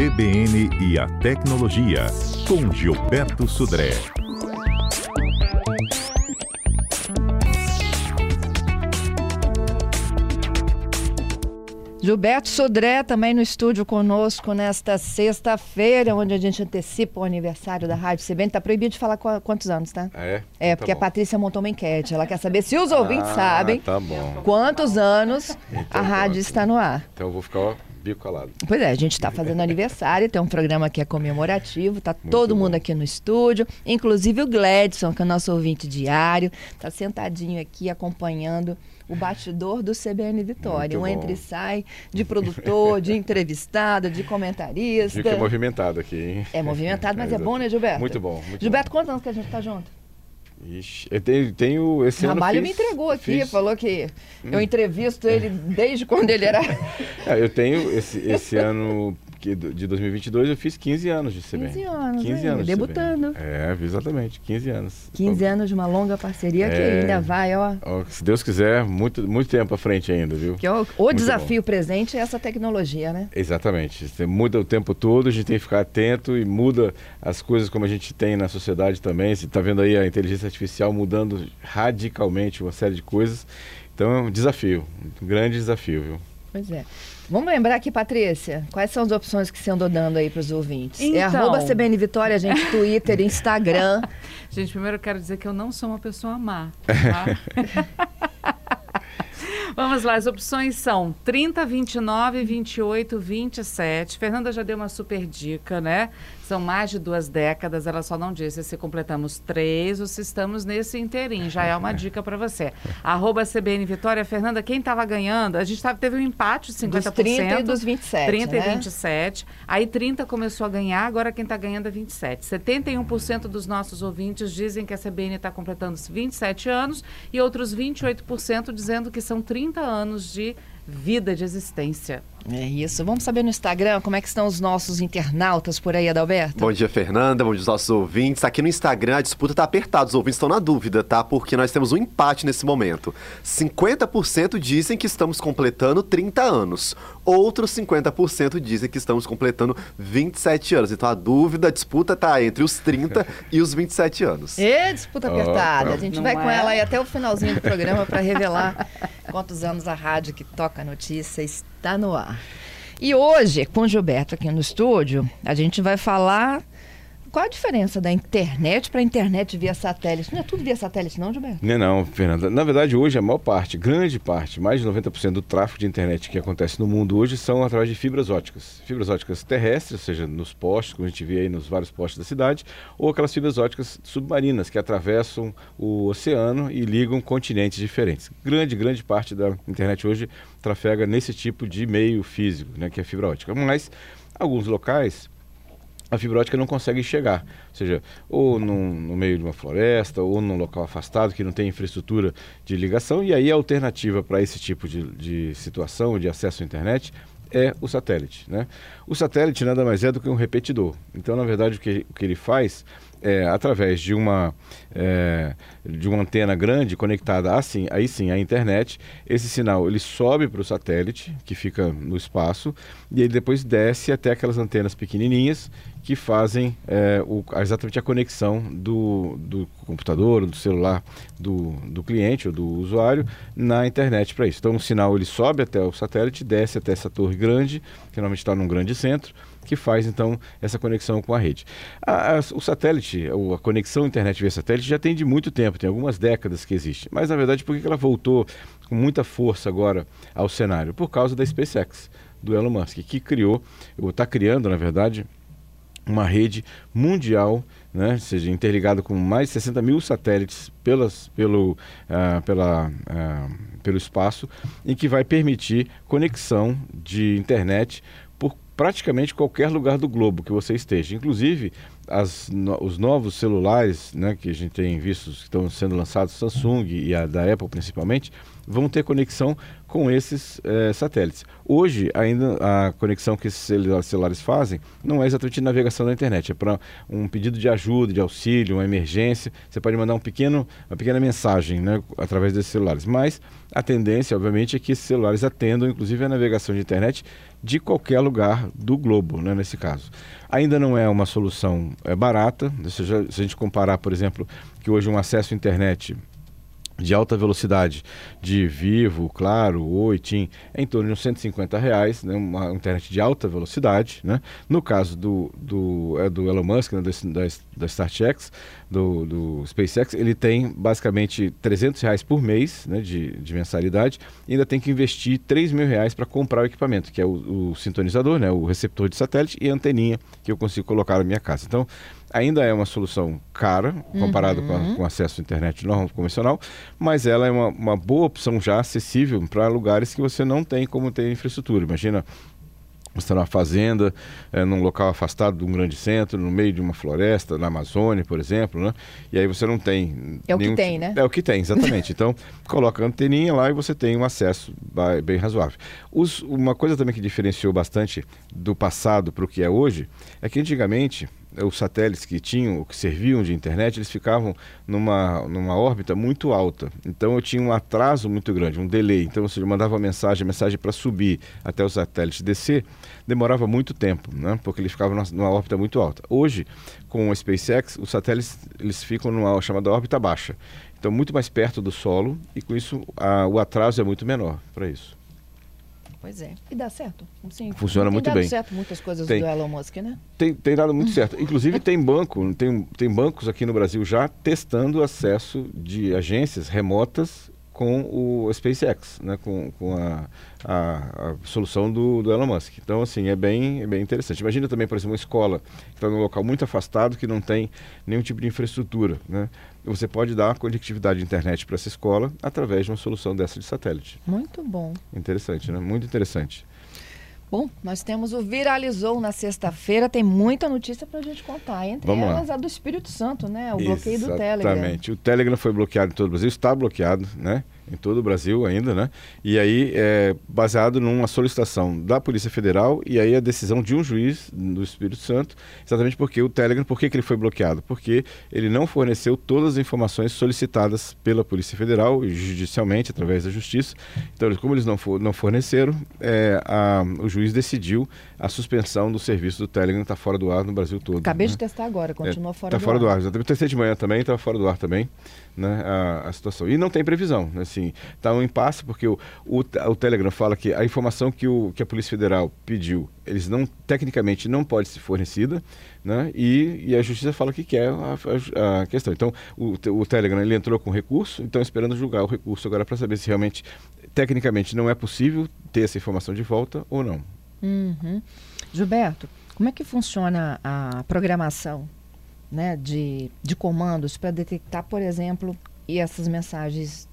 CBN e a Tecnologia, com Gilberto Sudré. Gilberto Sodré também no estúdio conosco nesta sexta-feira, onde a gente antecipa o aniversário da Rádio CBN. Tá proibido de falar qu quantos anos, tá? Ah, é? É, Tá porque a bom. Patrícia montou uma enquete. Ela quer saber se os ouvintes Ah, sabem Tá bom. quantos anos a Então, rádio pronto. está no ar. Então eu vou ficar ó, bico calado. Pois é, a gente está fazendo aniversário, tem um programa que é comemorativo, tá todo bom. mundo aqui no estúdio, inclusive o Gledson, que é o nosso ouvinte diário, tá sentadinho aqui acompanhando o bastidor do CBN Vitória, Muito um bom. entra e sai de produtor, de entrevistado, de comentarista. Fica movimentado aqui, hein? É movimentado, mas é Exato. bom, né, Gilberto? Muito bom, muito Gilberto, quantos anos que a gente tá junto? Ixi, eu tenho, tenho esse ano Ramalho me entregou aqui, fiz- falou que eu entrevisto ele desde quando ele era É, eu tenho esse, esse ano de 2022 eu fiz 15 anos de CBN. 15 anos, 15 aí, anos de debutando. CBN. É, exatamente, 15 anos. 15 anos de uma longa parceria que É. ainda vai, ó. Ó, se Deus quiser, muito, muito tempo à frente ainda, viu? Que o, o Muito desafio presente é essa tecnologia, né? Exatamente. Você muda o tempo todo, a gente tem que ficar atento e muda as coisas como a gente tem na sociedade também. Você está vendo aí a inteligência artificial mudando radicalmente uma série de coisas. Então é um desafio, um grande desafio, viu? Pois é. Vamos lembrar aqui, Patrícia, quais são as opções que você andou dando aí para os ouvintes? É Então. arroba CBN Vitória, gente, Twitter, Instagram. Gente, primeiro eu quero dizer que eu não sou uma pessoa má. tá? Vamos lá, as opções são 30, 29, 28, 27. Fernanda já deu uma super dica, né? São mais de duas décadas, ela só não disse se completamos três ou se estamos nesse inteirinho. Já é uma dica para você. Arroba CBN Vitória. Fernanda, quem estava ganhando? A gente tava, teve um empate de 50%. Dos 30 e dos 27, 30 né? e 27. Aí 30 começou a ganhar, agora quem está ganhando é 27. 71% dos nossos ouvintes dizem que a CBN está completando 27 anos e outros 28% dizendo que são 30 anos de vida de existência. É isso. Vamos saber no Instagram como é que estão os nossos internautas por aí, Adalberto? Bom dia, Fernanda. Bom dia aos nossos ouvintes. Aqui no Instagram a disputa tá apertada. Os ouvintes estão na dúvida, tá? Porque nós temos um empate nesse momento. 50% dizem que estamos completando 30 anos. Outros 50% dizem que estamos completando 27 anos. Então a dúvida, a disputa tá entre os 30 e os 27 anos. E disputa apertada. a gente Não vai com é? ela aí até o finalzinho do programa para revelar quantos anos a rádio que toca a notícia está no ar. E hoje, com Gilberto aqui no estúdio, a gente vai falar qual a diferença da internet para internet via satélite. Não é tudo via satélite, não, Gilberto? Não, é não, Fernanda. Na verdade, hoje a maior parte, grande parte, mais de 90% do tráfego de internet que acontece no mundo hoje são através de fibras óticas. Fibras óticas terrestres, ou seja, nos postes, como a gente vê aí nos vários postes da cidade, ou aquelas fibras óticas submarinas que atravessam o oceano e ligam continentes diferentes. Grande, grande parte da internet hoje trafega nesse tipo de meio físico, né, que é a fibra ótica. Mas alguns locais a fibra ótica não consegue chegar. Ou seja, ou num- no meio de uma floresta, ou num local afastado que não tem infraestrutura de ligação. E aí a alternativa para esse tipo de, de situação, de acesso à internet, é o satélite. Né? O satélite nada mais é do que um repetidor. Então, na verdade, o que, o que ele faz é, através de uma, é, de uma antena grande conectada assim, aí sim à internet, esse sinal ele sobe para o satélite, que fica no espaço, e ele depois desce até aquelas antenas pequenininhas que fazem é, o- exatamente a conexão do, do computador, do celular do, do cliente ou do usuário na internet para isso. Então o sinal ele sobe até o satélite, desce até essa torre grande, que normalmente está num grande centro, que faz então essa conexão com a rede. A- a- o satélite, a conexão internet via satélite já tem de muito tempo, tem algumas décadas que existe. Mas na verdade, por que ela voltou com muita força agora ao cenário? Por causa da SpaceX, do Elon Musk, que criou, ou está criando, na verdade, uma rede mundial, né, seja, interligada com mais de 60 mil satélites pelas, pelo, ah, pela, ah, pelo espaço, em que vai permitir conexão de internet por praticamente qualquer lugar do globo que você esteja. Inclusive, as, no, os novos celulares né, que a gente tem visto que estão sendo lançados, Samsung e a da Apple principalmente, vão ter conexão com esses é, satélites. Hoje, ainda a conexão que esses celulares fazem não é exatamente navegação da internet, é para um pedido de ajuda, de auxílio, uma emergência. Você pode mandar um pequeno, uma pequena mensagem né, através desses celulares. Mas a tendência, obviamente, é que esses celulares atendam, inclusive, a navegação de internet de qualquer lugar do globo, né, nesse caso. Ainda não é uma solução é, barata, se a gente comparar, por exemplo, que hoje um acesso à internet de alta velocidade de Vivo, Claro, Oi, TIM, é em torno de uns 150 reais, né, uma internet de alta velocidade. Né? No caso do, do, é do Elon Musk, né, da, da StartX, do, do SpaceX, ele tem basicamente 300 reais por mês né, de, de mensalidade e ainda tem que investir 3 mil reais para comprar o equipamento, que é o, o sintonizador, né, o receptor de satélite e a anteninha que eu consigo colocar na minha casa. Então, ainda é uma solução cara, comparado uhum. com, com acesso à internet normal, convencional, mas ela é uma, uma boa opção já acessível para lugares que você não tem como ter infraestrutura. Imagina você está numa fazenda, é, num local afastado de um grande centro, no meio de uma floresta, na Amazônia, por exemplo, né? E aí você não tem. É o que tem, né? É o que tem, exatamente. então, coloca a anteninha lá e você tem um acesso bem razoável. Os, uma coisa também que diferenciou bastante do passado para o que é hoje é que antigamente os satélites que tinham, que serviam de internet, eles ficavam numa, numa órbita muito alta. Então eu tinha um atraso muito grande, um delay. Então, se eu mandava mensagem, mensagem para subir até o satélite descer, demorava muito tempo, né? porque ele ficava numa, numa órbita muito alta. Hoje, com o SpaceX, os satélites eles ficam numa chamada órbita baixa. Então, muito mais perto do solo e com isso a, o atraso é muito menor para isso. Pois é. E dá certo. Sim, Funciona muito bem. Tem dado certo muitas coisas tem, do Elon Musk, né? Tem, tem dado muito certo. Inclusive tem banco, tem, tem bancos aqui no Brasil já testando acesso de agências remotas com o SpaceX, né, com, com a, a, a solução do, do, Elon Musk. Então, assim, é bem, é bem interessante. Imagina também, por exemplo, uma escola que está num local muito afastado, que não tem nenhum tipo de infraestrutura. Né? Você pode dar conectividade de internet para essa escola através de uma solução dessa de satélite. Muito bom. Interessante, né? Muito interessante. Bom, nós temos o Viralizou na sexta-feira, tem muita notícia para a gente contar. Entre Vamos elas lá. a do Espírito Santo, né? O bloqueio Exatamente. do Telegram. Exatamente. O Telegram foi bloqueado em todo o Brasil, está bloqueado, né? Em todo o Brasil ainda, né? E aí é baseado numa solicitação da Polícia Federal e aí a decisão de um juiz do Espírito Santo, exatamente porque o Telegram, por que, que ele foi bloqueado? Porque ele não forneceu todas as informações solicitadas pela Polícia Federal e judicialmente através da Justiça. Então, como eles não, for, não forneceram, é, a, o juiz decidiu a suspensão do serviço do Telegram, está fora do ar no Brasil todo. Acabei né? de testar agora, continua é, fora tá do fora ar. do ar. Exatamente. Testei de manhã também, estava fora do ar também, né? A, a situação. E não tem previsão, assim, está um impasse porque o, o, o, Telegram fala que a informação que, o, que a Polícia Federal pediu, eles não, tecnicamente não pode ser fornecida, né? E, e a Justiça fala que quer a, a, a questão. Então, o, o Telegram ele entrou com recurso, então esperando julgar o recurso agora para saber se realmente, tecnicamente, não é possível ter essa informação de volta ou não. Uhum. Gilberto, como é que funciona a programação né, de, de comandos para detectar, por exemplo, essas mensagens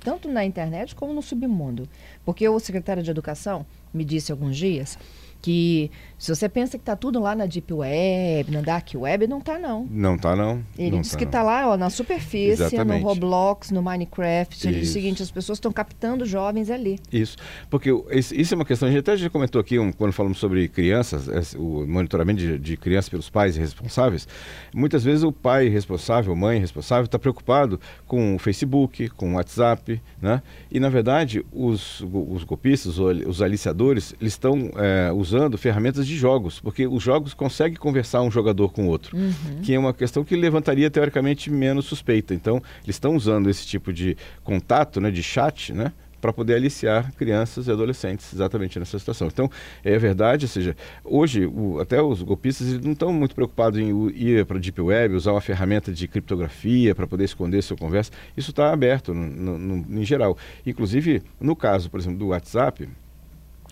tanto na internet como no submundo. Porque o secretário de Educação me disse alguns dias que se você pensa que está tudo lá na Deep Web, na Dark Web, não está não. Não está não. Ele não disse tá, que está lá ó, na superfície, Exatamente. no Roblox, no Minecraft. Ele disse o seguinte, as pessoas estão captando jovens ali. Isso, porque isso é uma questão, a gente até já comentou aqui um, quando falamos sobre crianças, esse- o monitoramento de, de crianças pelos pais responsáveis. Muitas vezes o pai responsável, mãe responsável, está preocupado com o Facebook, com o WhatsApp, né? E na verdade os, os golpistas, os, os aliciadores, eles estão é, usando ferramentas de jogos, porque os jogos conseguem conversar um jogador com o outro, que é uma questão que levantaria teoricamente menos suspeita. Então eles estão usando esse tipo de contato, né, de chat, né? para poder aliciar crianças e adolescentes exatamente nessa situação. Então, é verdade, ou seja, hoje o- até os golpistas eles não estão muito preocupados em ir para a Deep Web, usar uma ferramenta de criptografia para poder esconder sua conversa. Isso está aberto no, no- no- em geral. Inclusive, no caso, por exemplo, do WhatsApp,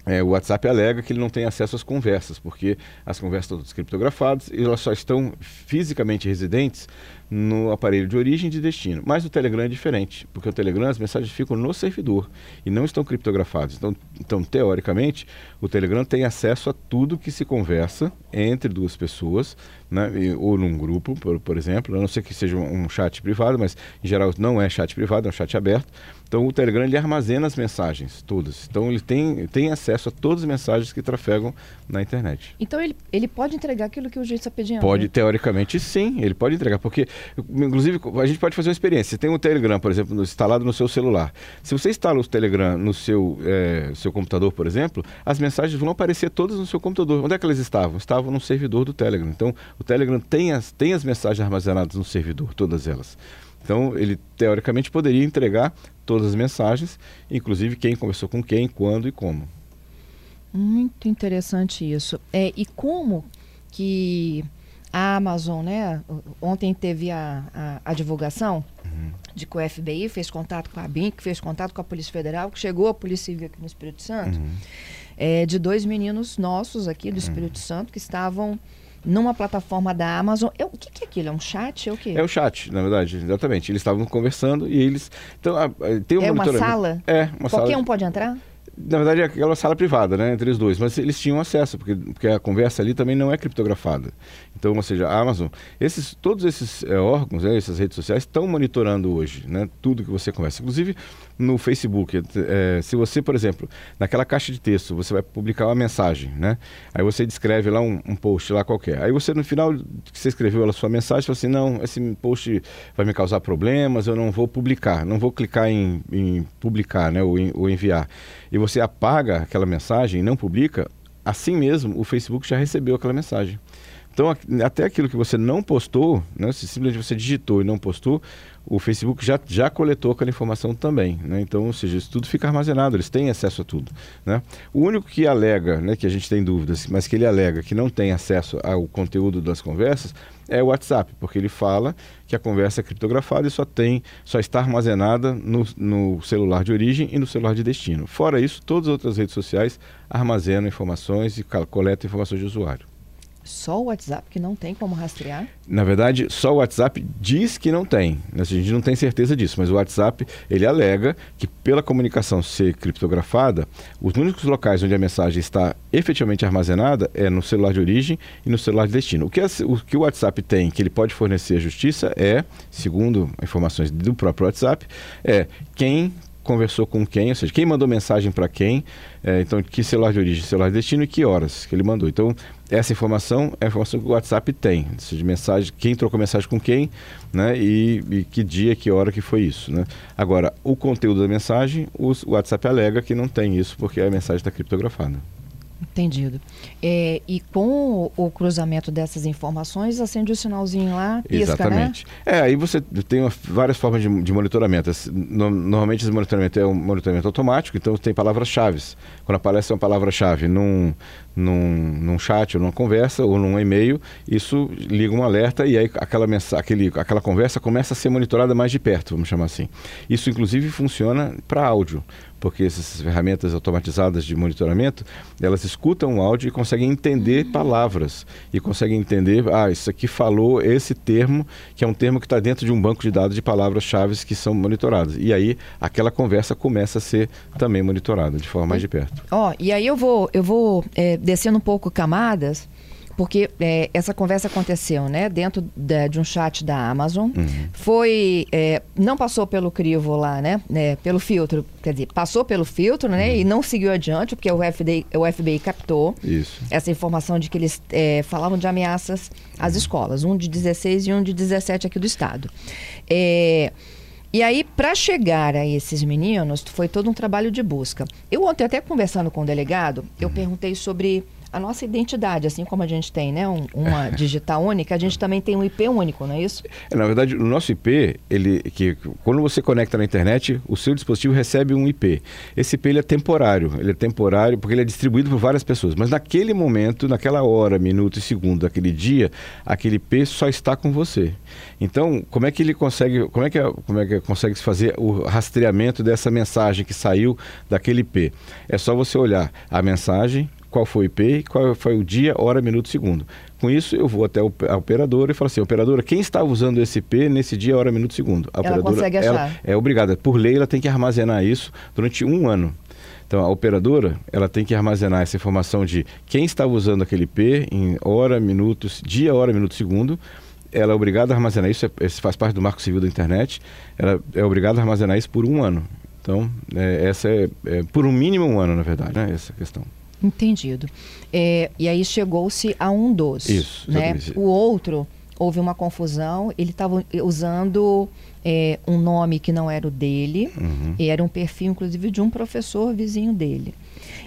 é, o WhatsApp alega que ele não tem acesso às conversas, porque as conversas estão todas criptografadas e elas só estão fisicamente residentes no aparelho de origem e de destino. Mas o Telegram é diferente, porque o Telegram as mensagens ficam no servidor e não estão criptografadas. Então, então teoricamente, o Telegram tem acesso a tudo que se conversa entre duas pessoas, né, ou num grupo, por, por exemplo, a não ser que seja um chat privado, mas em geral não é chat privado, é um chat aberto. Então o Telegram ele armazena as mensagens todas. Então ele tem, tem acesso a todas as mensagens que trafegam na internet. Então ele, ele pode entregar aquilo que o juiz está pedindo? Pode, né? teoricamente sim, ele pode entregar. Porque, inclusive, a gente pode fazer uma experiência. Você tem um Telegram, por exemplo, instalado no seu celular. Se você instala o Telegram no seu, é, seu computador, por exemplo, as mensagens vão aparecer todas no seu computador. Onde é que elas estavam? Estavam no servidor do Telegram. Então o Telegram tem as, tem as mensagens armazenadas no servidor, todas elas. Então, ele teoricamente poderia entregar todas as mensagens, inclusive quem conversou com quem, quando e como. Muito interessante isso. É, e como que a Amazon, né? Ontem teve a, a, a divulgação uhum. de que o FBI fez contato com a BIM, que fez contato com a Polícia Federal, que chegou a Polícia Civil aqui no Espírito Santo, uhum. é, de dois meninos nossos aqui do Espírito uhum. Santo que estavam numa plataforma da Amazon. É, o que, que é aquilo? É um chat? É o quê? É o chat, na verdade, exatamente. Eles estavam conversando e eles. Então, a, tem um é uma sala? É, uma Qualquer sala. Qualquer um pode entrar? na verdade, é aquela sala privada, né, entre os dois, mas eles tinham acesso, porque, porque a conversa ali também não é criptografada. Então, ou seja, a Amazon, esses, todos esses é, órgãos, né, essas redes sociais estão monitorando hoje, né, tudo que você conversa. Inclusive no Facebook, é, se você, por exemplo, naquela caixa de texto, você vai publicar uma mensagem, né, aí você descreve lá um, um post lá qualquer. Aí você, no final que você escreveu a sua mensagem, fala assim, não, esse post vai me causar problemas, eu não vou publicar, não vou clicar em, em publicar, né, ou, em, ou enviar. E você apaga aquela mensagem e não publica, assim mesmo o Facebook já recebeu aquela mensagem. Então, até aquilo que você não postou, né, se simplesmente você digitou e não postou, o Facebook já, já coletou aquela informação também. Né? Então, ou seja, isso tudo fica armazenado, eles têm acesso a tudo. Né? O único que alega, né, que a gente tem dúvidas, mas que ele alega que não tem acesso ao conteúdo das conversas, é o WhatsApp, porque ele fala que a conversa é criptografada e só tem, só está armazenada no, no celular de origem e no celular de destino. Fora isso, todas as outras redes sociais armazenam informações e coletam informações de usuário. Só o WhatsApp que não tem como rastrear? Na verdade, só o WhatsApp diz que não tem. A gente não tem certeza disso, mas o WhatsApp ele alega que pela comunicação ser criptografada, os únicos locais onde a mensagem está efetivamente armazenada é no celular de origem e no celular de destino. O que, o, que o WhatsApp tem, que ele pode fornecer à justiça, é, segundo informações do próprio WhatsApp, é quem conversou com quem, ou seja, quem mandou mensagem para quem, é, então que celular de origem, celular de destino e que horas que ele mandou. Então, essa informação é a informação que o WhatsApp tem, ou seja, mensagem, quem trocou mensagem com quem, né, e, e, que dia, que hora que foi isso, né. Agora, o conteúdo da mensagem, o WhatsApp alega que não tem isso porque a mensagem está criptografada. Entendido. É, e com o, o, cruzamento dessas informações, acende o sinalzinho lá, pisca, né? Exatamente. Né? É, aí você tem várias formas de, de monitoramento. No, normalmente esse monitoramento é um monitoramento automático, então tem palavras-chave. Quando aparece uma palavra-chave num, num, num chat ou numa conversa ou num e-mail, isso liga um alerta e aí aquela, mensa, aquele, aquela conversa começa a ser monitorada mais de perto, vamos chamar assim. Isso inclusive funciona para áudio porque essas ferramentas automatizadas de monitoramento, elas escutam o áudio e conseguem entender palavras e conseguem entender, ah, isso aqui falou esse termo, que é um termo que está dentro de um banco de dados de palavras-chave que são monitoradas. E aí aquela conversa começa a ser também monitorada de forma mais de perto. Ó, oh, e aí eu vou, eu vou é, descendo um pouco camadas porque é, essa conversa aconteceu, né, dentro de, de um chat da Amazon, uhum. foi, é, não passou pelo crivo lá, né, né, pelo filtro, quer dizer, passou pelo filtro, né, uhum. e não seguiu adiante, porque o FBI, o FBI captou Isso. essa informação de que eles é, falavam de ameaças às uhum. escolas, um de 16 e um de 17 aqui do estado. É, e aí, para chegar a esses meninos, foi todo um trabalho de busca. Eu ontem, até conversando com o delegado, eu uhum. perguntei sobre a nossa identidade, assim como a gente tem né, um, uma digital única, a gente também tem um IP único, não é isso? É, na verdade, o nosso IP, ele, que, quando você conecta na internet, o seu dispositivo recebe um IP. Esse IP ele é temporário, ele é temporário porque ele é distribuído por várias pessoas. Mas naquele momento, naquela hora, minuto e segundo daquele dia, aquele IP só está com você. Então, como é que ele consegue, como é que, como é que consegue se fazer o rastreamento dessa mensagem que saiu daquele IP? É só você olhar a mensagem, qual foi o IP, qual foi o dia, hora, minuto, segundo. Com isso, eu vou até a operadora e falo assim, operadora, quem estava usando esse IP nesse dia, hora, minuto, segundo? A ela operadora, consegue achar. Ela é obrigada. Por lei, ela tem que armazenar isso durante um ano. Então, a operadora, ela tem que armazenar essa informação de quem estava usando aquele IP em hora, minutos, dia, hora, minuto, segundo. Ela é obrigada a armazenar isso, é, isso faz parte do marco civil da internet. Ela é obrigada a armazenar isso por um ano. Então, é, essa é, é, por um mínimo um ano, na verdade, né, essa questão. Entendido. É, e aí chegou-se a um dos. Isso, Né? O outro, houve uma confusão, ele estava usando é, um nome que não era o dele, Uhum. e era um perfil, inclusive, de um professor vizinho dele.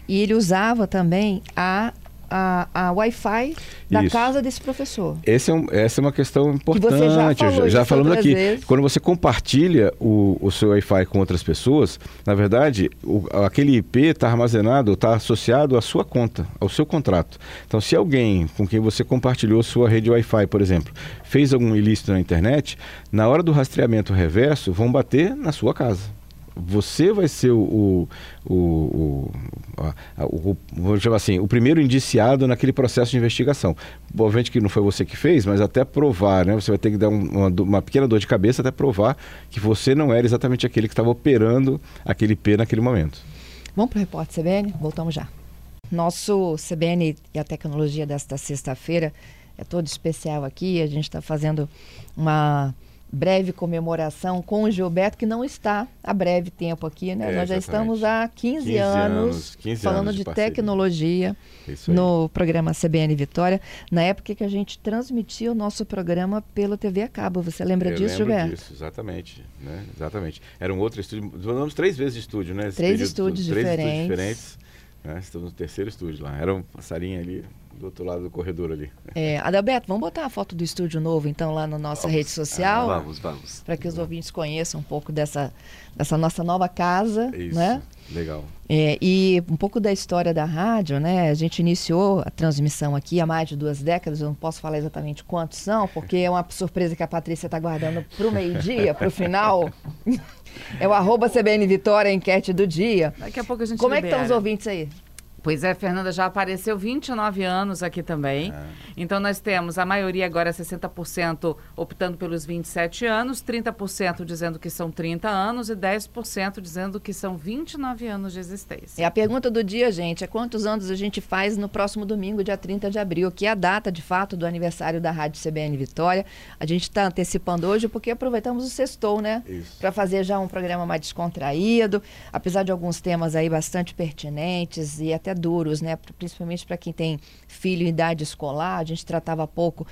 E ele usava também a, a, a Wi-Fi da Isso. casa desse professor. Esse é um- essa é uma questão importante. você já falou já, isso falamos aqui. vezes. Quando você compartilha o, o seu Wi-Fi com outras pessoas, na verdade, o- aquele IP está armazenado, está associado à sua conta, ao seu contrato. Então, se alguém com quem você compartilhou sua rede Wi-Fi, por exemplo, fez algum ilícito na internet, na hora do rastreamento reverso, vão bater na sua casa. Você vai ser o, o, o, o, vou chamar assim, o primeiro indiciado naquele processo de investigação. Obviamente que não foi você que fez, mas até provar, né? Você vai ter que dar um- uma, uma pequena dor de cabeça até provar que você não era exatamente aquele que estava operando aquele IP naquele momento. Vamos para o repórter CBN? Voltamos já. Nosso CBN e a tecnologia desta sexta-feira é todo especial aqui. A gente está fazendo uma breve comemoração com o Gilberto, que não está há breve tempo aqui, né? É, Nós já exatamente. estamos há 15, 15 anos, anos, 15 falando anos de de, tecnologia no programa CBN Vitória, na época que a gente transmitia o nosso programa pela TV a cabo. Você lembra Eu disso, Gilberto? disso, exatamente, né? Exatamente. Era um outro estúdio, mandamos três vezes de estúdio, né? Três período estúdios três diferentes. estúdios diferentes. Né? Estamos no terceiro estúdio lá. Era uma salinha ali do outro lado do corredor ali. É, Adalberto, vamos botar a foto do estúdio novo, então, lá na nossa rede social? Vamos, vamos. para que os ouvintes conheçam um pouco dessa, dessa nossa nova casa, Isso, né? legal. É, e um pouco da história da rádio, né? A gente iniciou a transmissão aqui há mais de duas décadas, eu não posso falar exatamente quantos são, porque é uma surpresa que a Patrícia está guardando para o meio-dia, para o final. É o arroba CBN Vitória, enquete do dia. Daqui a pouco a gente Como é que estão os libera. ouvintes aí? Pois é, Fernanda já apareceu 29 anos aqui também. Então nós temos a maioria agora 60% optando pelos 27 anos, 30% dizendo que são 30 anos e 10% dizendo que são 29 anos de existência. É a pergunta do dia, gente, é quantos anos a gente faz no próximo domingo, dia 30 de abril, que é a data, de fato, do aniversário da Rádio CBN Vitória. A gente está antecipando hoje porque aproveitamos o sextou, né? Isso. Para fazer já um programa mais descontraído, apesar de alguns temas aí bastante pertinentes e até duros, né? Principalmente para quem tem filho em idade escolar. A gente tratava pouco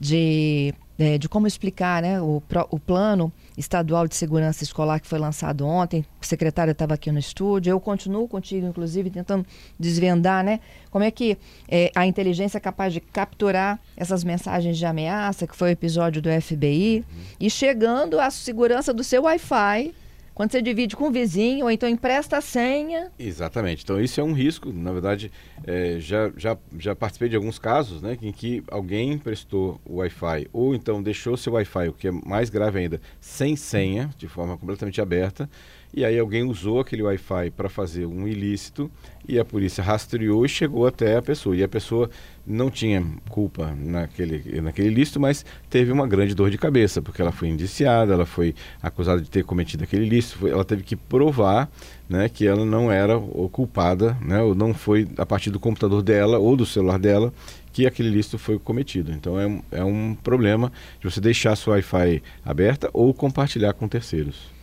de, eh, de como explicar né, o, o plano estadual de segurança escolar que foi lançado ontem. O secretário estava aqui no estúdio. Eu continuo contigo, inclusive, tentando desvendar né, como é que eh, a inteligência é capaz de capturar essas mensagens de ameaça, que foi o episódio do FBI, e chegando à segurança do seu Wi-Fi. Quando você divide com o vizinho, ou então empresta a senha. Exatamente. Então isso é um risco. Na verdade, é, já, já, já participei de alguns casos né, em que alguém emprestou o Wi-Fi ou então deixou seu Wi-Fi, o que é mais grave ainda, sem senha, de forma completamente aberta. E aí alguém usou aquele Wi-Fi para fazer um ilícito e a polícia rastreou e chegou até a pessoa. E a pessoa não tinha culpa naquele, naquele ilícito, mas teve uma grande dor de cabeça, porque ela foi indiciada, ela foi acusada de ter cometido aquele ilícito, foi- ela teve que provar né, que ela não era culpada, né, ou não foi a partir do computador dela ou do celular dela que aquele ilícito foi cometido. Então é um, é um problema de você deixar sua Wi-Fi aberta ou compartilhar com terceiros.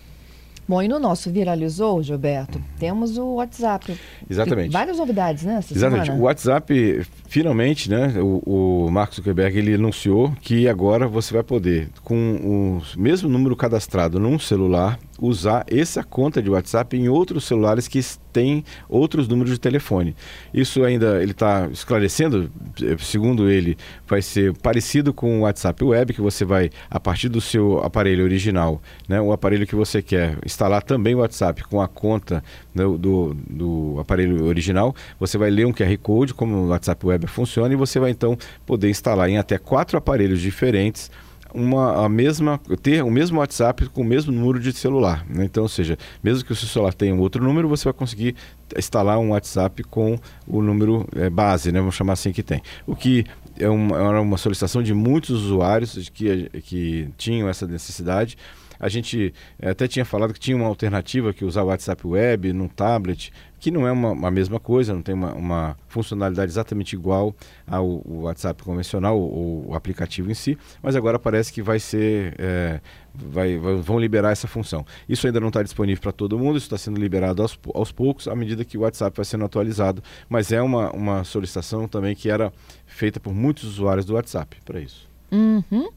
Bom, e no nosso Viralizou, Gilberto, temos o WhatsApp. Exatamente. Várias novidades, né? Exatamente. O semana? WhatsApp, finalmente, né, o, o Mark Zuckerberg ele anunciou que agora você vai poder, com o mesmo número cadastrado num celular usar essa conta de WhatsApp em outros celulares que têm outros números de telefone. Isso ainda ele está esclarecendo, eh, segundo ele, vai ser parecido com o WhatsApp Web, que você vai, a partir do seu aparelho original, né, o aparelho que você quer instalar também o WhatsApp com a conta né, do, do aparelho original, você vai ler um QR Code, como o WhatsApp Web funciona, e você vai então poder instalar em até quatro aparelhos diferentes uma, a mesma, ter o mesmo WhatsApp com o mesmo número de celular. Né? Então, ou seja, mesmo que o seu celular tenha um outro número, você vai conseguir instalar um WhatsApp com o número é, base, né? vamos chamar assim que tem. O que é uma, é uma solicitação de muitos usuários que, que tinham essa necessidade. A gente eh, até tinha falado que tinha uma alternativa que usar o WhatsApp Web num tablet, que não é uma, uma mesma coisa, não tem uma, uma, funcionalidade exatamente igual ao, WhatsApp convencional ou o aplicativo em si, mas agora parece que vai ser, é, vai, vai, vão liberar essa função. Isso ainda não está disponível para todo mundo, isso está sendo liberado aos, aos poucos, à medida que o WhatsApp vai sendo atualizado, mas é uma, uma solicitação também que era feita por muitos usuários do WhatsApp para isso. Uhum.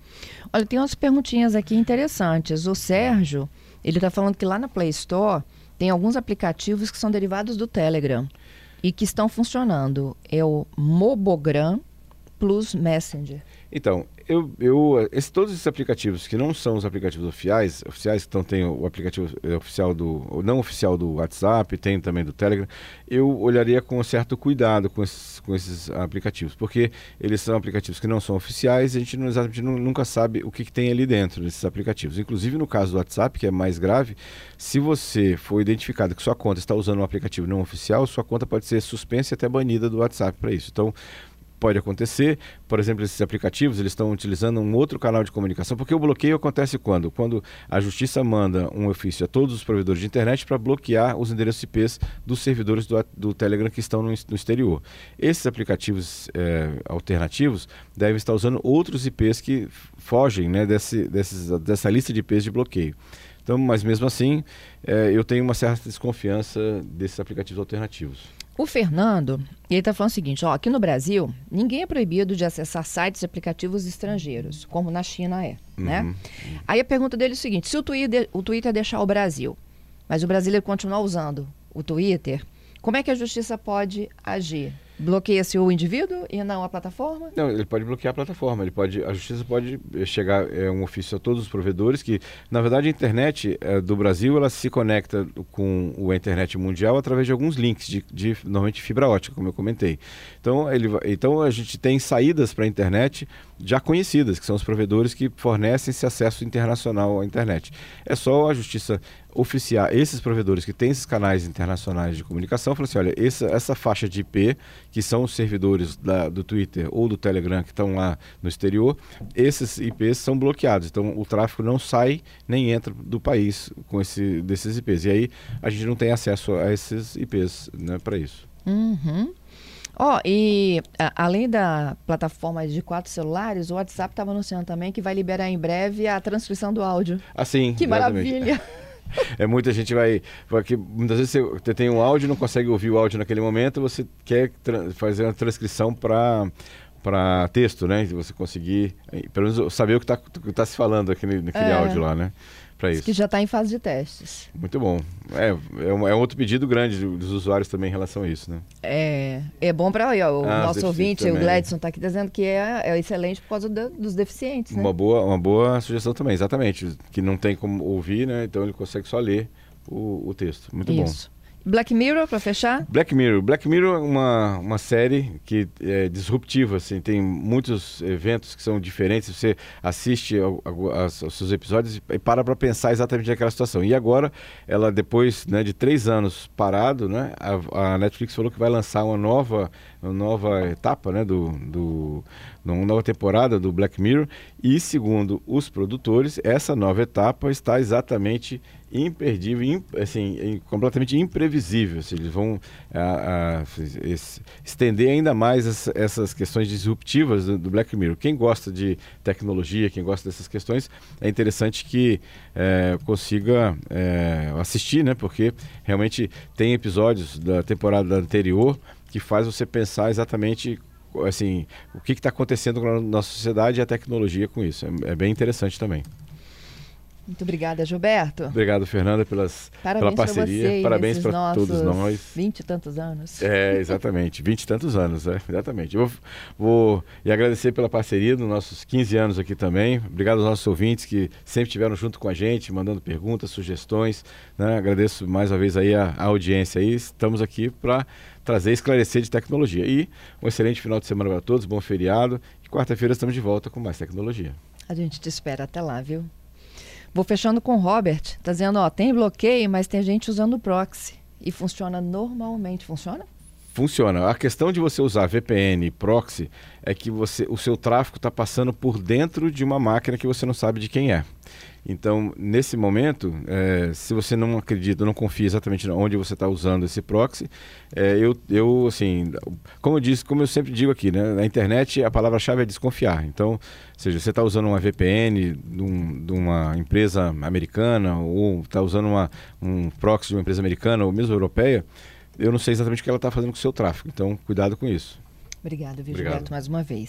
Olha, tem umas perguntinhas aqui interessantes. O Sérgio, ele está falando que lá na Play Store tem alguns aplicativos que são derivados do Telegram e que estão funcionando. É o Mobogram Plus Messenger. Então, eu, eu esse, todos esses aplicativos que não são os aplicativos oficiais, oficiais então tem o aplicativo eh, oficial do, não oficial do WhatsApp, tem também do Telegram, eu olharia com certo cuidado com esses, com esses aplicativos, porque eles são aplicativos que não são oficiais e a gente não, nunca sabe o que, que tem ali dentro desses aplicativos. Inclusive no caso do WhatsApp, que é mais grave, se você for identificado que sua conta está usando um aplicativo não oficial, sua conta pode ser suspensa e até banida do WhatsApp para isso. Então, pode acontecer. Por exemplo, esses aplicativos eles estão utilizando um outro canal de comunicação, porque o bloqueio acontece quando? Quando a justiça manda um ofício a todos os provedores de internet para bloquear os endereços IPs dos servidores do, do Telegram que estão no, no exterior. Esses aplicativos é, alternativos devem estar usando outros IPs que fogem né, desse, desses, dessa lista de IPs de bloqueio. Então, mas mesmo assim, é, eu tenho uma certa desconfiança desses aplicativos alternativos. O Fernando, ele está falando o seguinte, ó, aqui no Brasil, ninguém é proibido de acessar sites e aplicativos estrangeiros, como na China é, né? uhum. né? Aí a pergunta dele é o seguinte, se o Twitter, o Twitter deixar o Brasil, mas o brasileiro continuar usando o Twitter, como é que a justiça pode agir? Bloqueia-se o indivíduo e não a plataforma? Não, ele pode bloquear a plataforma. Ele pode, a justiça pode eh, chegar é, um ofício a todos os provedores que, na verdade, a internet é, do Brasil ela se conecta com a internet mundial através de alguns links de, de normalmente fibra ótica, como eu comentei. Então, ele, então a gente tem saídas para a internet já conhecidas, que são os provedores que fornecem esse acesso internacional à internet. É só a justiça oficiar esses provedores que têm esses canais internacionais de comunicação, falar assim, olha, essa, essa faixa de IP, que são os servidores da, do Twitter ou do Telegram que estão lá no exterior, esses IPs são bloqueados. Então o tráfego não sai nem entra do país com esse, desses IPs. E aí a gente não tem acesso a esses IPs né, para isso. Uhum. Ó, oh, e a, além da plataforma de quatro celulares, o WhatsApp estava anunciando também que vai liberar em breve a transcrição do áudio. Assim. Que exatamente. maravilha! é muita gente vai. Porque muitas vezes você tem um áudio, não consegue ouvir o áudio naquele momento, você quer fazer uma transcrição para para texto, né? Você conseguir, pelo menos, saber o que está tá se falando aqui naquele é. áudio lá, né? Para isso. Que já está em fase de testes. Muito bom. É, é, um, é um outro pedido grande dos usuários também em relação a isso, né? É, é bom para o ah, nosso ouvinte, também. o Gladson está aqui dizendo que é, é excelente por causa dos deficientes, né? Uma boa, uma boa sugestão também, exatamente. Que não tem como ouvir, né? Então ele consegue só ler o, o texto. Muito isso. bom. Black Mirror, para fechar? Black Mirror. Black Mirror é uma, uma série que é disruptiva, assim, tem muitos eventos que são diferentes. Você assiste ao, ao, aos, aos seus episódios e para para pensar exatamente naquela situação. E agora, ela depois né, de três anos parado, né, a, a, Netflix falou que vai lançar uma nova, uma nova etapa né, do, do, uma nova temporada do Black Mirror. E segundo os produtores, essa nova etapa está exatamente imperdível, imp, assim, completamente imprevisível. Assim, eles vão a, a, estender ainda mais as, essas questões disruptivas do, do, Black Mirror. Quem gosta de tecnologia, quem gosta dessas questões, é interessante que é, consiga é, assistir, né? Porque realmente tem episódios da temporada anterior que faz você pensar exatamente assim o que está acontecendo na nossa sociedade e a tecnologia com isso. É, é bem interessante também. Muito obrigada, Gilberto. Obrigado, Fernanda, pelas, Parabéns pela parceria. Você, Parabéns para todos nós. Vinte e tantos anos. É, exatamente. Vinte e tantos anos, é, exatamente. Eu vou, e agradecer pela parceria nos nossos 15 anos aqui também. Obrigado aos nossos ouvintes que sempre estiveram junto com a gente, mandando perguntas, sugestões. Né? Agradeço mais uma vez aí a, a audiência aí. Estamos aqui para trazer, esclarecer de tecnologia. E um excelente final de semana para todos, bom feriado. E quarta-feira estamos de volta com mais tecnologia. A gente te espera até lá, viu? Vou fechando com o Robert, tá dizendo, ó, tem bloqueio, mas tem gente usando proxy e funciona normalmente. Funciona? Funciona. A questão de você usar VPN e proxy é que você, o seu tráfego está passando por dentro de uma máquina que você não sabe de quem é. Então, nesse momento, é, se você não acredita, não confia exatamente onde você está usando esse proxy, é, eu, eu, assim, como eu disse, como eu sempre digo aqui, né, na internet a palavra-chave é desconfiar. Então, ou seja, você está usando uma VPN de, um, de, uma empresa americana ou está usando uma, um proxy de uma empresa americana ou mesmo europeia, eu não sei exatamente o que ela está fazendo com o seu tráfego. Então, cuidado com isso. Obrigada, Gilberto, mais uma vez.